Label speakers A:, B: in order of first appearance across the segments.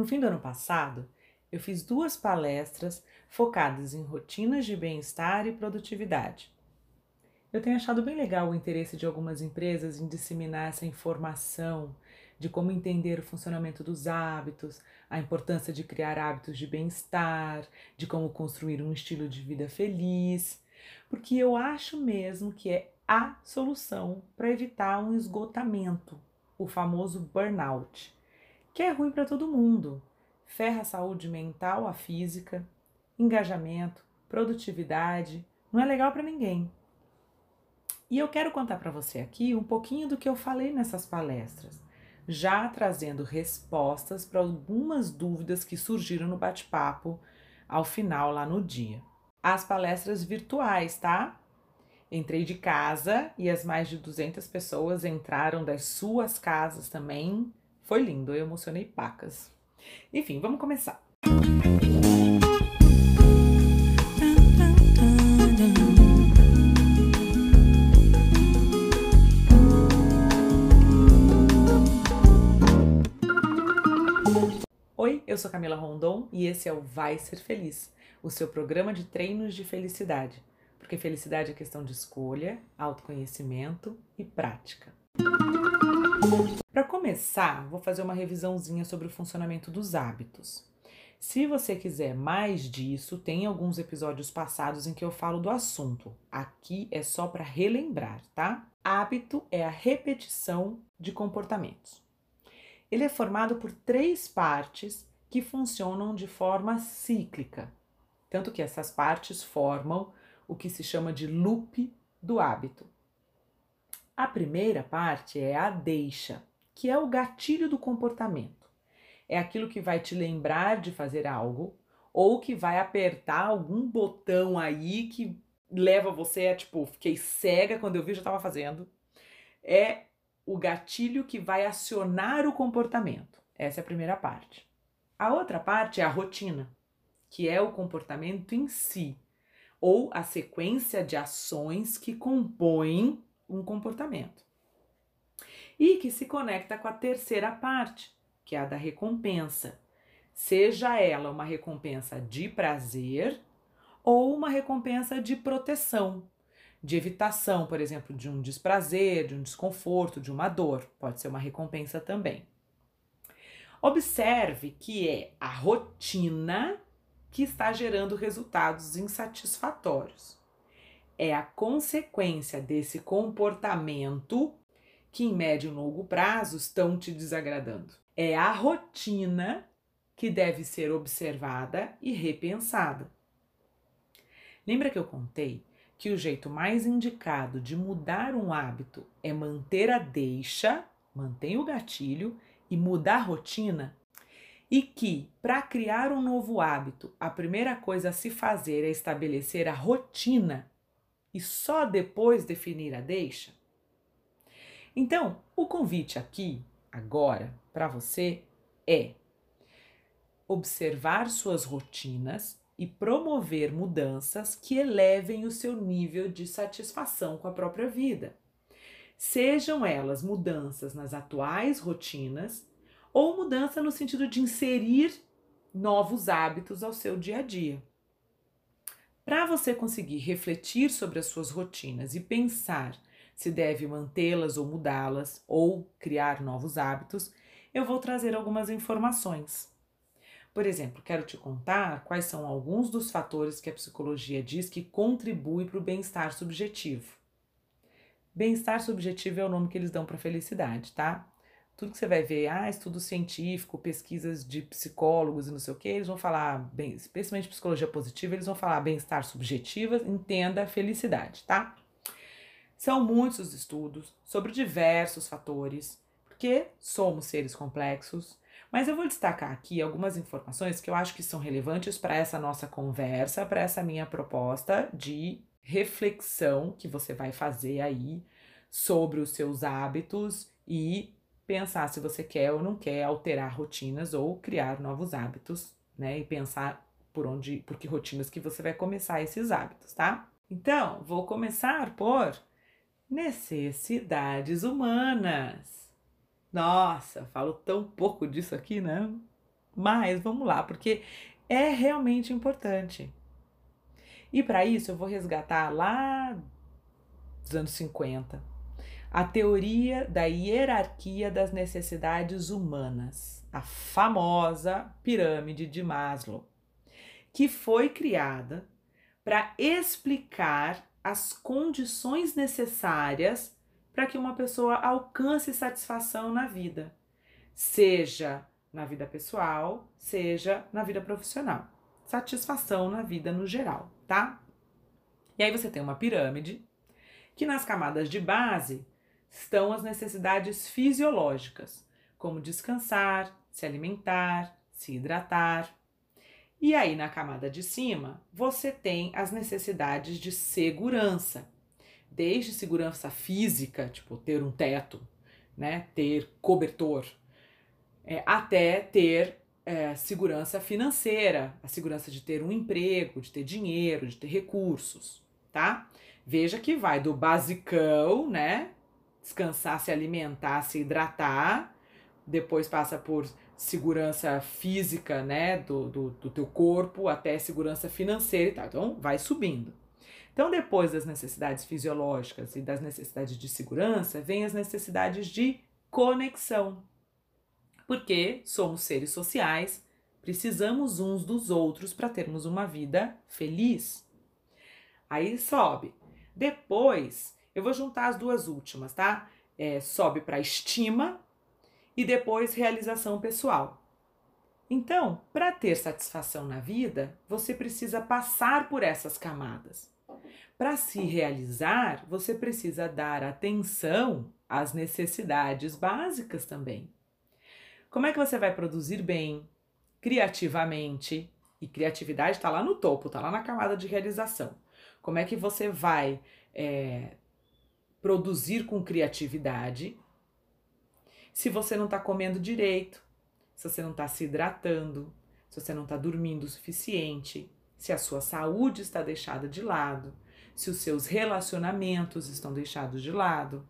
A: No fim do ano passado, eu fiz duas palestras focadas em rotinas de bem-estar e produtividade. Eu tenho achado bem legal o interesse de algumas empresas em disseminar essa informação de como entender o funcionamento dos hábitos, a importância de criar hábitos de bem-estar, de como construir um estilo de vida feliz, porque eu acho mesmo que é a solução para evitar um esgotamento, o famoso burnout, que é ruim para todo mundo. Ferra a saúde mental, a física, engajamento, produtividade, não é legal para ninguém. E eu quero contar para você aqui um pouquinho do que eu falei nessas palestras, já trazendo respostas para algumas dúvidas que surgiram no bate-papo ao final lá no dia. As palestras virtuais, tá? Entrei de casa e as mais de 200 pessoas entraram das suas casas também. Foi lindo, eu emocionei pacas. Enfim, vamos começar. Oi, eu sou Camila Rondon e esse é o Vai Ser Feliz, o seu programa de treinos de felicidade, porque felicidade é questão de escolha, autoconhecimento e prática. Para começar, vou fazer uma revisãozinha sobre o funcionamento dos hábitos. Se você quiser mais disso, tem alguns episódios passados em que eu falo do assunto. Aqui é só para relembrar, tá? Hábito é a repetição de comportamentos. Ele é formado por três partes que funcionam de forma cíclica, tanto que essas partes formam o que se chama de loop do hábito. A primeira parte é a deixa, que é o gatilho do comportamento. É aquilo que vai te lembrar de fazer algo ou que vai apertar algum botão aí que leva você a tipo, fiquei cega quando eu vi já estava fazendo. É o gatilho que vai acionar o comportamento. Essa é a primeira parte. A outra parte é a rotina, que é o comportamento em si, ou a sequência de ações que compõem um comportamento. E que se conecta com a terceira parte, que é a da recompensa. Seja ela uma recompensa de prazer ou uma recompensa de proteção, de evitação, por exemplo, de um desprazer, de um desconforto, de uma dor. Pode ser uma recompensa também. Observe que é a rotina que está gerando resultados insatisfatórios é a consequência desse comportamento que, em médio e longo prazo, estão te desagradando. É a rotina que deve ser observada e repensada. Lembra que eu contei que o jeito mais indicado de mudar um hábito é manter a deixa, mantém o gatilho e mudar a rotina? E que, para criar um novo hábito, a primeira coisa a se fazer é estabelecer a rotina e só depois definir a deixa? Então, o convite aqui, agora, para você é observar suas rotinas e promover mudanças que elevem o seu nível de satisfação com a própria vida. Sejam elas mudanças nas atuais rotinas ou mudança no sentido de inserir novos hábitos ao seu dia a dia. Para você conseguir refletir sobre as suas rotinas e pensar se deve mantê-las ou mudá-las ou criar novos hábitos, eu vou trazer algumas informações. Por exemplo, quero te contar quais são alguns dos fatores que a psicologia diz que contribuem para o bem-estar subjetivo. Bem-estar subjetivo é o nome que eles dão para felicidade, tá? Tudo que você vai ver, ah, estudo científico, pesquisas de psicólogos e não sei o que, eles vão falar, bem, especialmente psicologia positiva, eles vão falar bem-estar subjetiva, entenda felicidade, tá? São muitos os estudos sobre diversos fatores, porque somos seres complexos, mas eu vou destacar aqui algumas informações que eu acho que são relevantes para essa nossa conversa, para essa minha proposta de reflexão que você vai fazer aí sobre os seus hábitos e pensar se você quer ou não quer alterar rotinas ou criar novos hábitos, né? E pensar por onde, por que rotinas que você vai começar esses hábitos, tá? Então, vou começar por necessidades humanas. Nossa, falo tão pouco disso aqui, né? Mas vamos lá, porque é realmente importante. E para isso eu vou resgatar lá dos anos 50 a teoria da hierarquia das necessidades humanas, a famosa pirâmide de Maslow, que foi criada para explicar as condições necessárias para que uma pessoa alcance satisfação na vida, seja na vida pessoal, seja na vida profissional. Satisfação na vida no geral, tá? E aí você tem uma pirâmide que nas camadas de base estão as necessidades fisiológicas, como descansar, se alimentar, se hidratar. E aí, na camada de cima, você tem as necessidades de segurança, desde segurança física, tipo ter um teto, né, ter cobertor, é, até ter é, segurança financeira, a segurança de ter um emprego, de ter dinheiro, de ter recursos, tá? Veja que vai do basicão, né, descansar, se alimentar, se hidratar, depois passa por segurança física, né, do, do, do teu corpo, até segurança financeira e tal. Então, vai subindo. Então, depois das necessidades fisiológicas e das necessidades de segurança, vem as necessidades de conexão. Porque somos seres sociais, precisamos uns dos outros para termos uma vida feliz. Aí sobe. Depois eu vou juntar as duas últimas, tá? É, sobe para estima e depois realização pessoal. Então, para ter satisfação na vida, você precisa passar por essas camadas. Para se realizar, você precisa dar atenção às necessidades básicas também. Como é que você vai produzir bem, criativamente? E criatividade está lá no topo, está lá na camada de realização. Como é que você vai é, produzir com criatividade se você não está comendo direito, se você não está se hidratando, se você não está dormindo o suficiente, se a sua saúde está deixada de lado, se os seus relacionamentos estão deixados de lado.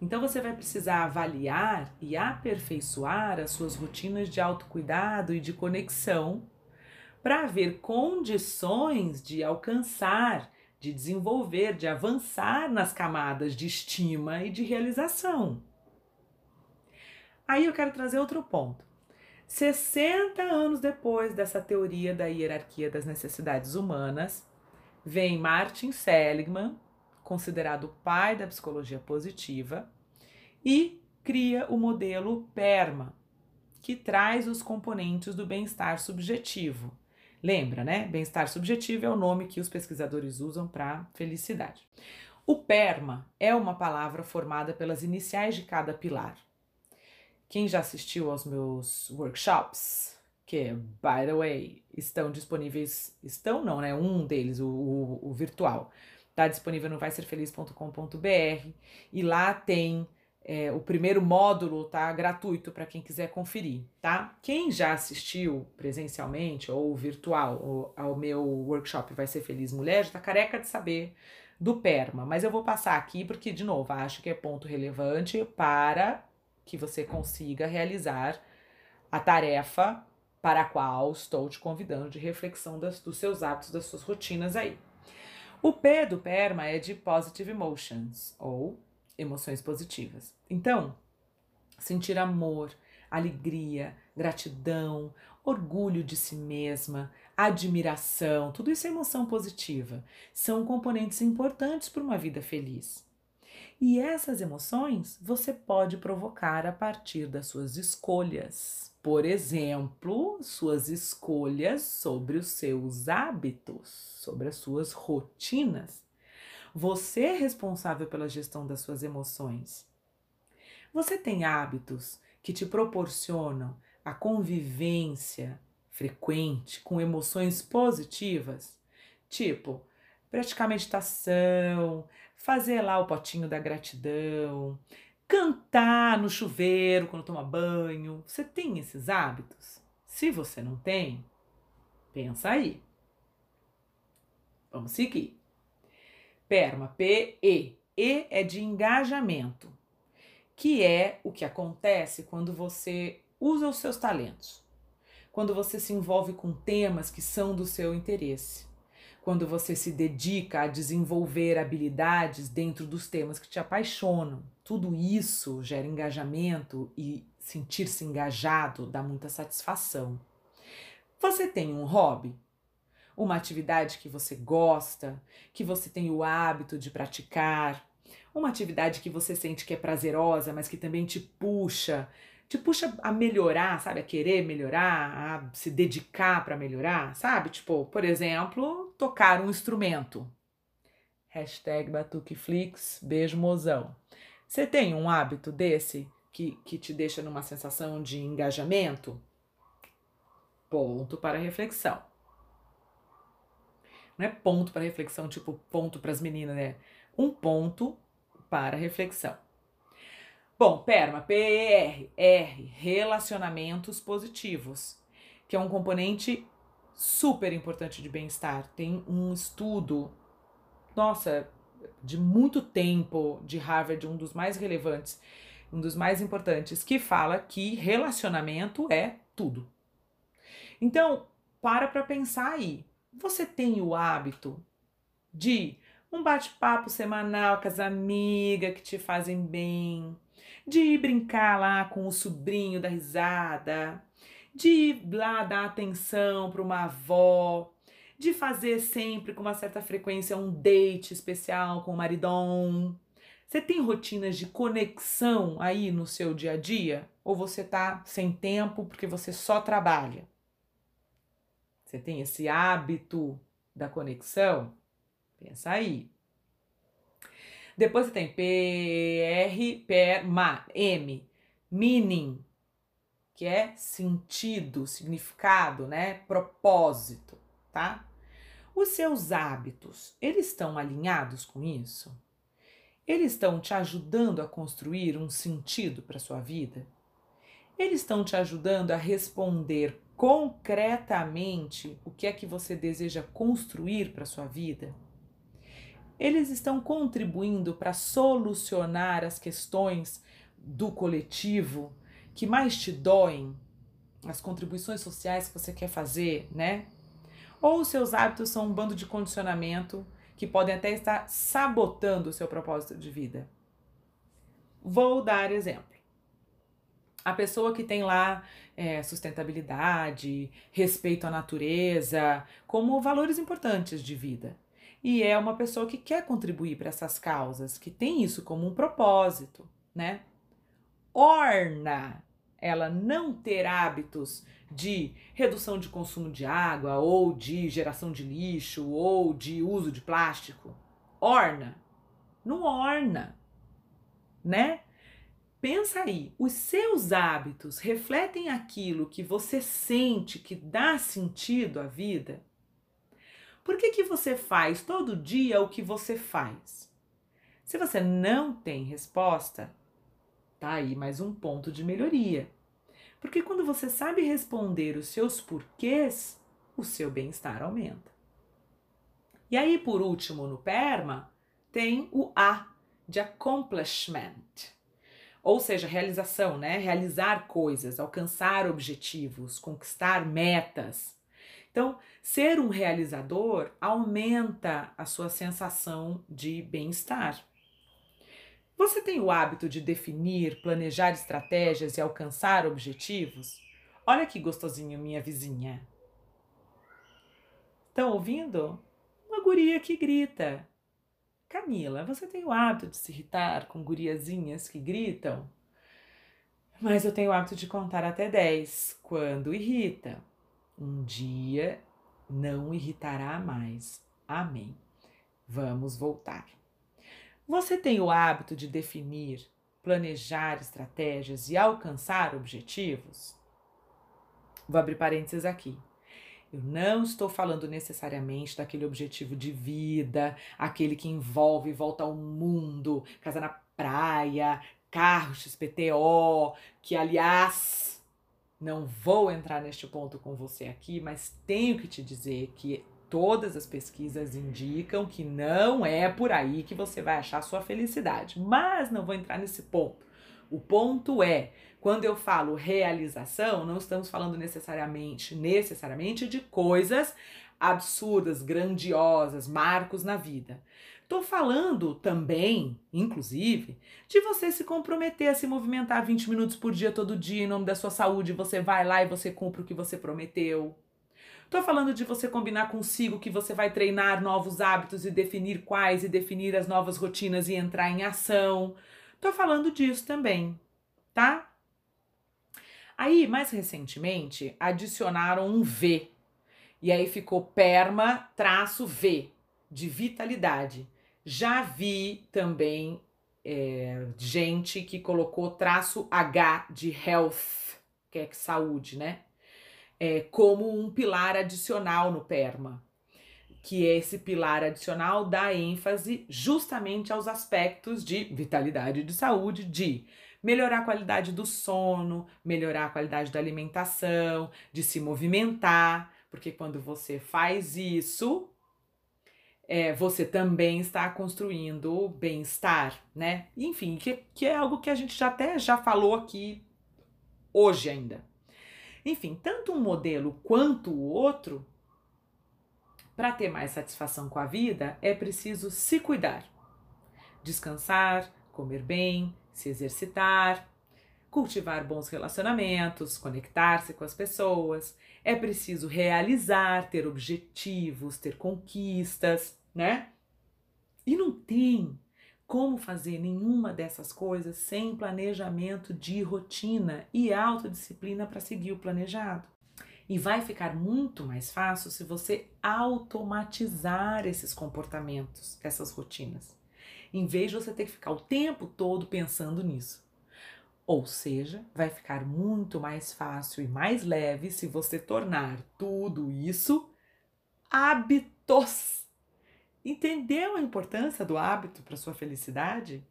A: Então você vai precisar avaliar e aperfeiçoar as suas rotinas de autocuidado e de conexão para ver condições de alcançar de desenvolver, de avançar nas camadas de estima e de realização. Aí eu quero trazer outro ponto. 60 anos depois dessa teoria da hierarquia das necessidades humanas, vem Martin Seligman, considerado o pai da psicologia positiva, e cria o modelo PERMA, que traz os componentes do bem-estar subjetivo, Lembra, né? Bem-estar subjetivo é o nome que os pesquisadores usam para felicidade. O PERMA é uma palavra formada pelas iniciais de cada pilar. Quem já assistiu aos meus workshops, que, by the way, estão disponíveis, estão não, né? Um deles, o, o, o virtual, está disponível no vaiserfeliz.com.br e lá tem é, o primeiro módulo tá gratuito para quem quiser conferir, tá? Quem já assistiu presencialmente ou virtual ao meu workshop Vai Ser Feliz Mulher já tá careca de saber do PERMA, mas eu vou passar aqui porque, de novo, acho que é ponto relevante para que você consiga realizar a tarefa para a qual estou te convidando de reflexão das, dos seus hábitos, das suas rotinas aí. O P do PERMA é de Positive Emotions, ou emoções positivas. Então, sentir amor, alegria, gratidão, orgulho de si mesma, admiração, tudo isso é emoção positiva. São componentes importantes para uma vida feliz. E essas emoções você pode provocar a partir das suas escolhas. Por exemplo, suas escolhas sobre os seus hábitos, sobre as suas rotinas. Você é responsável pela gestão das suas emoções. Você tem hábitos que te proporcionam a convivência frequente com emoções positivas? Tipo, praticar meditação, fazer lá o potinho da gratidão, cantar no chuveiro quando toma banho. Você tem esses hábitos? Se você não tem, pensa aí. Vamos seguir. PERMA, P-E. E é de engajamento, que é o que acontece quando você usa os seus talentos. Quando você se envolve com temas que são do seu interesse. Quando você se dedica a desenvolver habilidades dentro dos temas que te apaixonam. Tudo isso gera engajamento e sentir-se engajado dá muita satisfação. Você tem um hobby? Uma atividade que você gosta, que você tem o hábito de praticar, uma atividade que você sente que é prazerosa, mas que também te puxa, te puxa a melhorar, sabe? A querer melhorar, a se dedicar para melhorar, sabe? Tipo, por exemplo, tocar um instrumento. Hashtag Batuqueflix, beijo mozão. Você tem um hábito desse que, que te deixa numa sensação de engajamento? Ponto para reflexão. Não é ponto para reflexão, tipo ponto para as meninas, né? Um ponto para reflexão. Bom, PERMA, P-E-R, R, relacionamentos positivos, que é um componente super importante de bem-estar. Tem um estudo, nossa, de muito tempo de Harvard, um dos mais relevantes, um dos mais importantes, que fala que relacionamento é tudo. Então, para para pensar aí. Você tem o hábito de um bate-papo semanal com as amigas que te fazem bem, de ir brincar lá com o sobrinho da risada, de ir lá dar atenção para uma avó, de fazer sempre com uma certa frequência um date especial com o maridão. Você tem rotinas de conexão aí no seu dia a dia? Ou você tá sem tempo porque você só trabalha? Você tem esse hábito da conexão? Pensa aí. Depois você tem PR, per, ma, M, meaning, que é sentido, significado, né? Propósito, tá? Os seus hábitos, eles estão alinhados com isso? Eles estão te ajudando a construir um sentido para sua vida? Eles estão te ajudando a responder concretamente o que é que você deseja construir para sua vida? Eles estão contribuindo para solucionar as questões do coletivo que mais te doem, as contribuições sociais que você quer fazer, né? Ou os seus hábitos são um bando de condicionamento que podem até estar sabotando o seu propósito de vida. Vou dar exemplo. A pessoa que tem lá é, sustentabilidade, respeito à natureza, como valores importantes de vida. E é uma pessoa que quer contribuir para essas causas, que tem isso como um propósito, né? Orna ela não ter hábitos de redução de consumo de água, ou de geração de lixo, ou de uso de plástico. Orna. Não orna, né? Pensa aí, os seus hábitos refletem aquilo que você sente que dá sentido à vida? Por que, que você faz todo dia o que você faz? Se você não tem resposta, tá aí mais um ponto de melhoria. Porque quando você sabe responder os seus porquês, o seu bem-estar aumenta. E aí, por último, no PERMA, tem o A de accomplishment ou seja, realização, né? Realizar coisas, alcançar objetivos, conquistar metas. Então, ser um realizador aumenta a sua sensação de bem-estar. Você tem o hábito de definir, planejar estratégias e alcançar objetivos? Olha que gostosinho, minha vizinha. Estão ouvindo? Uma guria que grita. Camila, você tem o hábito de se irritar com guriazinhas que gritam? Mas eu tenho o hábito de contar até 10 quando irrita. Um dia não irritará mais. Amém. Vamos voltar. Você tem o hábito de definir, planejar estratégias e alcançar objetivos? Vou abrir parênteses aqui. Eu não estou falando necessariamente daquele objetivo de vida, aquele que envolve volta ao mundo, casa na praia, carro XPTO, que aliás não vou entrar neste ponto com você aqui, mas tenho que te dizer que todas as pesquisas indicam que não é por aí que você vai achar sua felicidade. Mas não vou entrar nesse ponto, O ponto é, quando eu falo realização, não estamos falando necessariamente, necessariamente de coisas absurdas, grandiosas, marcos na vida. Estou falando também, inclusive, de você se comprometer a se movimentar 20 minutos por dia, todo dia, em nome da sua saúde. Você vai lá e você cumpre o que você prometeu. Estou falando de você combinar consigo que você vai treinar novos hábitos e definir quais e definir as novas rotinas e entrar em ação. Estou falando disso também, tá? Aí, mais recentemente, adicionaram um V. E aí ficou perma traço V, de vitalidade. Já vi também é, gente que colocou traço H de health, que é saúde, né? É, como um pilar adicional no PERMA, que é esse pilar adicional dá ênfase justamente aos aspectos de vitalidade e de saúde, de melhorar a qualidade do sono, melhorar a qualidade da alimentação, de se movimentar, porque quando você faz isso, é, você também está construindo bem-estar, né? Enfim, que, que é algo que a gente já até já falou aqui hoje ainda. Enfim, tanto um modelo quanto o outro, para ter mais satisfação com a vida, é preciso se cuidar, descansar, comer bem, se exercitar, cultivar bons relacionamentos, conectar-se com as pessoas. É preciso realizar, ter objetivos, ter conquistas, né? E não tem como fazer nenhuma dessas coisas sem planejamento de rotina e autodisciplina para seguir o planejado. E vai ficar muito mais fácil se você automatizar esses comportamentos, essas rotinas, em vez de você ter que ficar o tempo todo pensando nisso. Ou seja, vai ficar muito mais fácil e mais leve se você tornar tudo isso hábitos. Entendeu a importância do hábito para sua felicidade?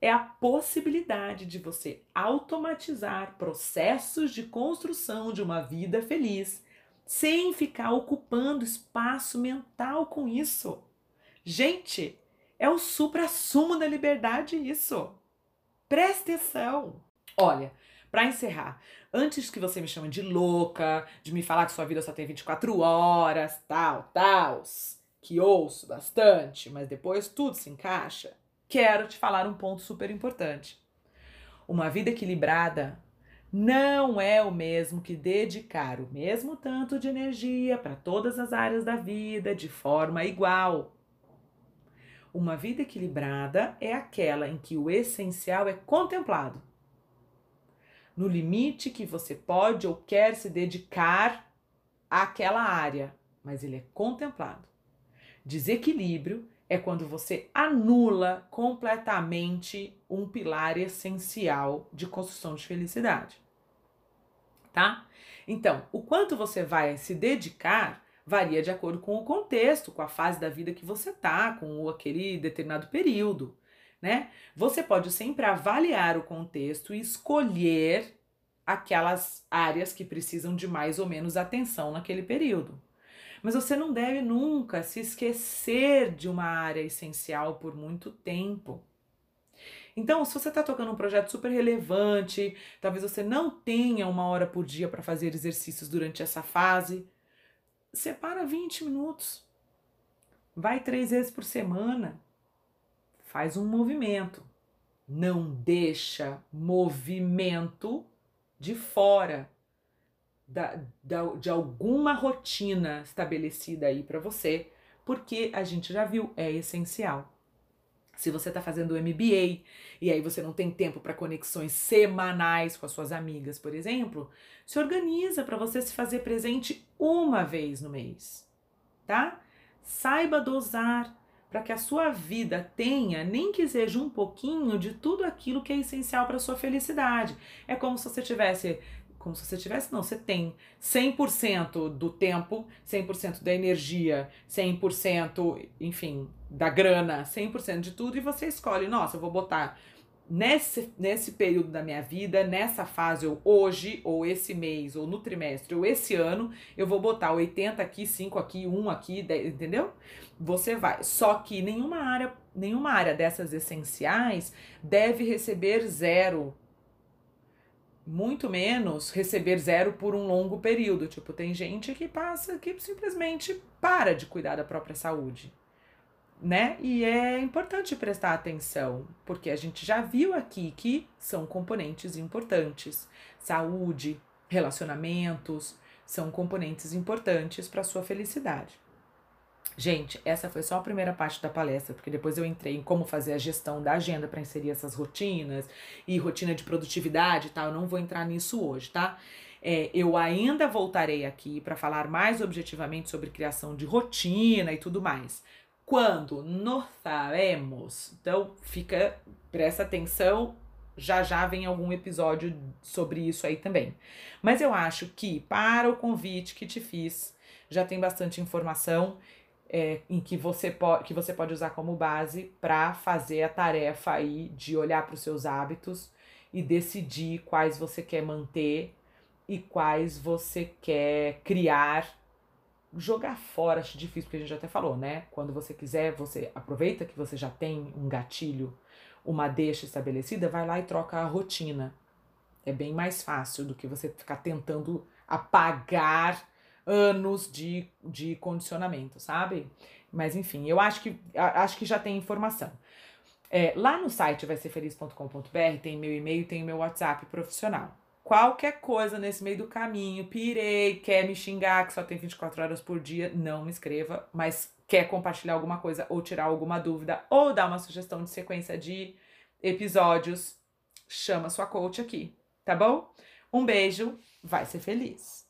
A: É a possibilidade de você automatizar processos de construção de uma vida feliz, sem ficar ocupando espaço mental com isso. Gente, é o supra-sumo da liberdade isso. Preste atenção. Olha, para encerrar, antes que você me chame de louca, de me falar que sua vida só tem 24 horas, tal, tal, que ouço bastante, mas depois tudo se encaixa, quero te falar um ponto super importante. Uma vida equilibrada não é o mesmo que dedicar o mesmo tanto de energia para todas as áreas da vida de forma igual. Uma vida equilibrada é aquela em que o essencial é contemplado no limite que você pode ou quer se dedicar àquela área, mas ele é contemplado. Desequilíbrio é quando você anula completamente um pilar essencial de construção de felicidade. Tá? Então, o quanto você vai se dedicar varia de acordo com o contexto, com a fase da vida que você tá, com aquele determinado período né? Você pode sempre avaliar o contexto e escolher aquelas áreas que precisam de mais ou menos atenção naquele período. Mas você não deve nunca se esquecer de uma área essencial por muito tempo. Então, se você está tocando um projeto super relevante, talvez você não tenha uma hora por dia para fazer exercícios durante essa fase, separa 20 minutos. Vai três vezes por semana faz um movimento. Não deixa movimento de fora da, da, de alguma rotina estabelecida aí para você, porque a gente já viu, é essencial. Se você está fazendo o MBA e aí você não tem tempo para conexões semanais com as suas amigas, por exemplo, se organiza para você se fazer presente uma vez no mês, tá? Saiba dosar para que a sua vida tenha, nem que seja um pouquinho, de tudo aquilo que é essencial para sua felicidade. É como se você tivesse como se você tivesse, não, você tem 100% do tempo, 100% da energia, 100%, enfim, da grana, 100% de tudo e você escolhe, nossa, eu vou botar nesse, nesse período da minha vida, nessa fase, ou hoje, ou esse mês, ou no trimestre, ou esse ano, eu vou botar 80 aqui, 5 aqui, 1 aqui, 10, entendeu? Você vai. Só que nenhuma área, nenhuma área dessas essenciais deve receber zero muito menos receber zero por um longo período. Tipo, tem gente que passa que simplesmente para de cuidar da própria saúde, né? E é importante prestar atenção, porque a gente já viu aqui que são componentes importantes. Saúde, relacionamentos são componentes importantes para sua felicidade. Gente, essa foi só a primeira parte da palestra, porque depois eu entrei em como fazer a gestão da agenda para inserir essas rotinas e rotina de produtividade e tal. Eu não vou entrar nisso hoje, tá? É, eu ainda voltarei aqui para falar mais objetivamente sobre criação de rotina e tudo mais. Quando nós então fica, presta atenção, já já vem algum episódio sobre isso aí também. Mas eu acho que para o convite que te fiz, já tem bastante informação é, em que você, pode, que você pode usar como base para fazer a tarefa aí de olhar para os seus hábitos e decidir quais você quer manter e quais você quer criar. Jogar fora acho difícil, porque a gente já até falou, né? Quando você quiser, você aproveita que você já tem um gatilho, uma deixa estabelecida, vai lá e troca a rotina. É bem mais fácil do que você ficar tentando apagar anos de, de condicionamento, sabe? Mas enfim, eu acho que, acho que já tem informação. É, lá no site vai ser feliz.com.br tem meu e-mail, tem meu WhatsApp profissional. Qualquer coisa nesse meio do caminho, pirei, quer me xingar que só tem 24 horas por dia, não me escreva, mas quer compartilhar alguma coisa ou tirar alguma dúvida ou dar uma sugestão de sequência de episódios, chama sua coach aqui, tá bom? Um beijo, vai ser feliz.